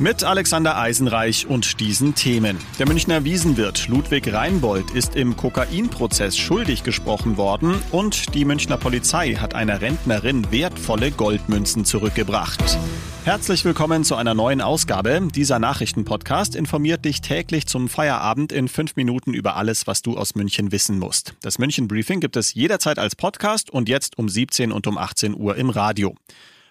Mit Alexander Eisenreich und diesen Themen. Der Münchner Wiesenwirt Ludwig Reinbold ist im Kokainprozess schuldig gesprochen worden und die Münchner Polizei hat einer Rentnerin wertvolle Goldmünzen zurückgebracht. Herzlich willkommen zu einer neuen Ausgabe. Dieser Nachrichtenpodcast informiert dich täglich zum Feierabend in fünf Minuten über alles, was du aus München wissen musst. Das München Briefing gibt es jederzeit als Podcast und jetzt um 17 und um 18 Uhr im Radio.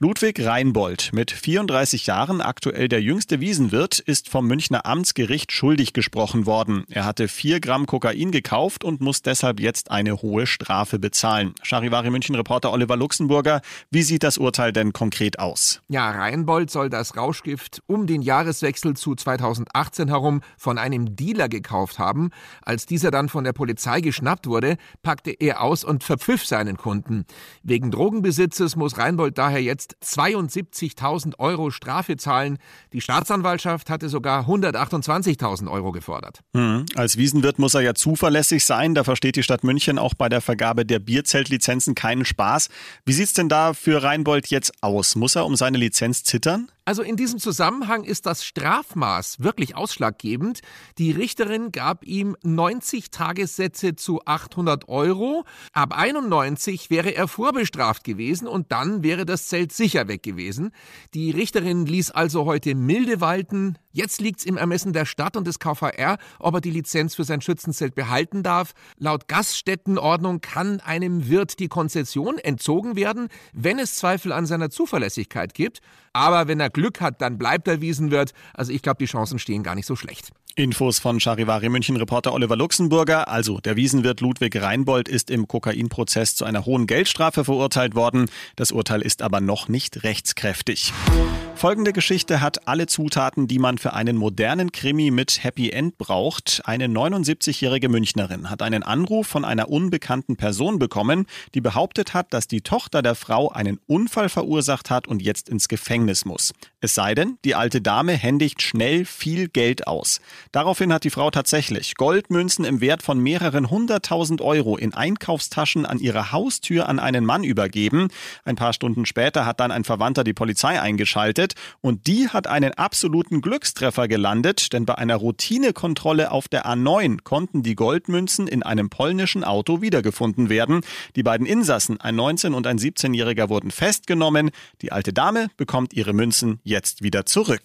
Ludwig Reinbold, mit 34 Jahren aktuell der jüngste Wiesenwirt, ist vom Münchner Amtsgericht schuldig gesprochen worden. Er hatte vier Gramm Kokain gekauft und muss deshalb jetzt eine hohe Strafe bezahlen. Charivari München Reporter Oliver Luxemburger, wie sieht das Urteil denn konkret aus? Ja, Reinbold soll das Rauschgift um den Jahreswechsel zu 2018 herum von einem Dealer gekauft haben. Als dieser dann von der Polizei geschnappt wurde, packte er aus und verpfiff seinen Kunden. Wegen Drogenbesitzes muss Reinbold daher jetzt jetzt 72.000 Euro Strafe zahlen. Die Staatsanwaltschaft hatte sogar 128.000 Euro gefordert. Hm. Als Wiesenwirt muss er ja zuverlässig sein. Da versteht die Stadt München auch bei der Vergabe der Bierzeltlizenzen keinen Spaß. Wie sieht es denn da für Reinbold jetzt aus? Muss er um seine Lizenz zittern? Also in diesem Zusammenhang ist das Strafmaß wirklich ausschlaggebend. Die Richterin gab ihm 90 Tagessätze zu 800 Euro. Ab 91 wäre er vorbestraft gewesen und dann wäre das Zelt sicher weg gewesen. Die Richterin ließ also heute milde walten. Jetzt liegt es im Ermessen der Stadt und des KVR, ob er die Lizenz für sein Schützenzelt behalten darf. Laut Gaststättenordnung kann einem Wirt die Konzession entzogen werden, wenn es Zweifel an seiner Zuverlässigkeit gibt. Aber wenn er Glück hat, dann bleibt er Wiesenwirt. Also ich glaube, die Chancen stehen gar nicht so schlecht. Infos von Charivari München Reporter Oliver Luxemburger. Also der Wiesenwirt Ludwig Reinbold ist im Kokainprozess zu einer hohen Geldstrafe verurteilt worden. Das Urteil ist aber noch nicht rechtskräftig. Folgende Geschichte hat alle Zutaten, die man für einen modernen Krimi mit Happy End braucht. Eine 79-jährige Münchnerin hat einen Anruf von einer unbekannten Person bekommen, die behauptet hat, dass die Tochter der Frau einen Unfall verursacht hat und jetzt ins Gefängnis muss. Es sei denn, die alte Dame händigt schnell viel Geld aus. Daraufhin hat die Frau tatsächlich Goldmünzen im Wert von mehreren hunderttausend Euro in Einkaufstaschen an ihrer Haustür an einen Mann übergeben. Ein paar Stunden später hat dann ein Verwandter die Polizei eingeschaltet und die hat einen absoluten Glückstreffer gelandet, denn bei einer Routinekontrolle auf der A9 konnten die Goldmünzen in einem polnischen Auto wiedergefunden werden. Die beiden Insassen, ein 19- und ein 17-Jähriger, wurden festgenommen. Die alte Dame bekommt ihre Münzen jetzt wieder zurück.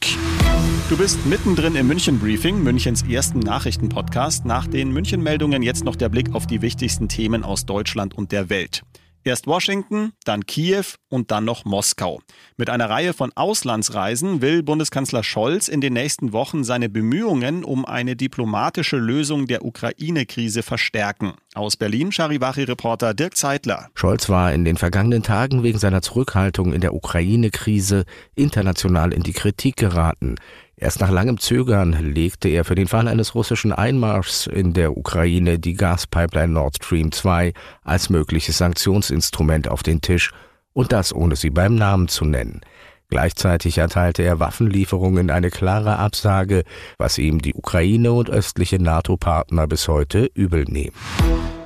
Du bist mittendrin im München Briefing, Münchens ersten Nachrichtenpodcast. Nach den München-Meldungen jetzt noch der Blick auf die wichtigsten Themen aus Deutschland und der Welt. Erst Washington, dann Kiew und dann noch Moskau. Mit einer Reihe von Auslandsreisen will Bundeskanzler Scholz in den nächsten Wochen seine Bemühungen um eine diplomatische Lösung der Ukraine-Krise verstärken. Aus Berlin Charivari-Reporter Dirk Zeitler. Scholz war in den vergangenen Tagen wegen seiner Zurückhaltung in der Ukraine-Krise international in die Kritik geraten. Erst nach langem Zögern legte er für den Fall eines russischen Einmarschs in der Ukraine die Gaspipeline Nord Stream 2 als mögliches Sanktionsinstrument auf den Tisch und das ohne sie beim Namen zu nennen. Gleichzeitig erteilte er Waffenlieferungen eine klare Absage, was ihm die Ukraine und östliche NATO-Partner bis heute übel nehmen.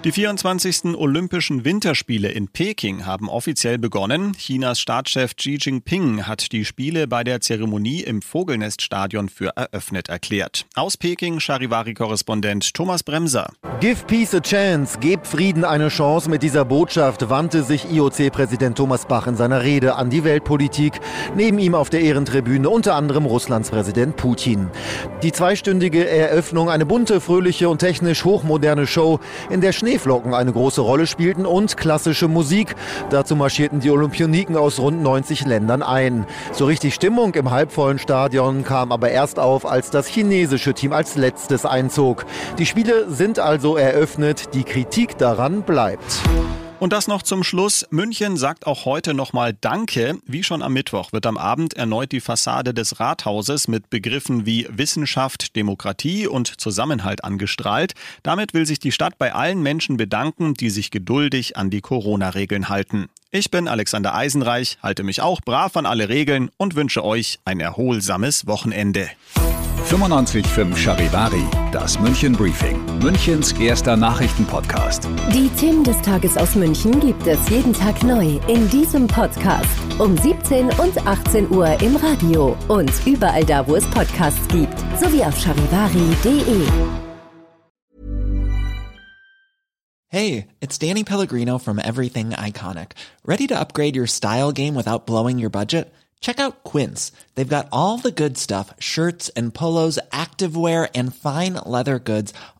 Die 24. Olympischen Winterspiele in Peking haben offiziell begonnen. Chinas Staatschef Xi Jinping hat die Spiele bei der Zeremonie im Vogelneststadion für eröffnet erklärt. Aus Peking Charivari-Korrespondent Thomas Bremser. Give Peace a Chance, gebt Frieden eine Chance. Mit dieser Botschaft wandte sich IOC-Präsident Thomas Bach in seiner Rede an die Weltpolitik. Neben ihm auf der Ehrentribüne unter anderem Russlands Präsident Putin. Die zweistündige Eröffnung, eine bunte, fröhliche und technisch hochmoderne Show, in der Schnee Schneeflocken eine große Rolle spielten und klassische Musik. Dazu marschierten die Olympioniken aus rund 90 Ländern ein. So richtig Stimmung im halbvollen Stadion kam aber erst auf, als das chinesische Team als letztes einzog. Die Spiele sind also eröffnet, die Kritik daran bleibt. Und das noch zum Schluss. München sagt auch heute nochmal Danke. Wie schon am Mittwoch wird am Abend erneut die Fassade des Rathauses mit Begriffen wie Wissenschaft, Demokratie und Zusammenhalt angestrahlt. Damit will sich die Stadt bei allen Menschen bedanken, die sich geduldig an die Corona-Regeln halten. Ich bin Alexander Eisenreich, halte mich auch brav an alle Regeln und wünsche euch ein erholsames Wochenende. 95.5 Charivari, das München Briefing, Münchens erster Nachrichtenpodcast. Die Themen des Tages aus München gibt es jeden Tag neu in diesem Podcast. Um 17 und 18 Uhr im Radio und überall da, wo es Podcasts gibt, sowie auf charivari.de. Hey, it's Danny Pellegrino from Everything Iconic. Ready to upgrade your style game without blowing your budget? Check out Quince. They've got all the good stuff shirts and polos, activewear, and fine leather goods,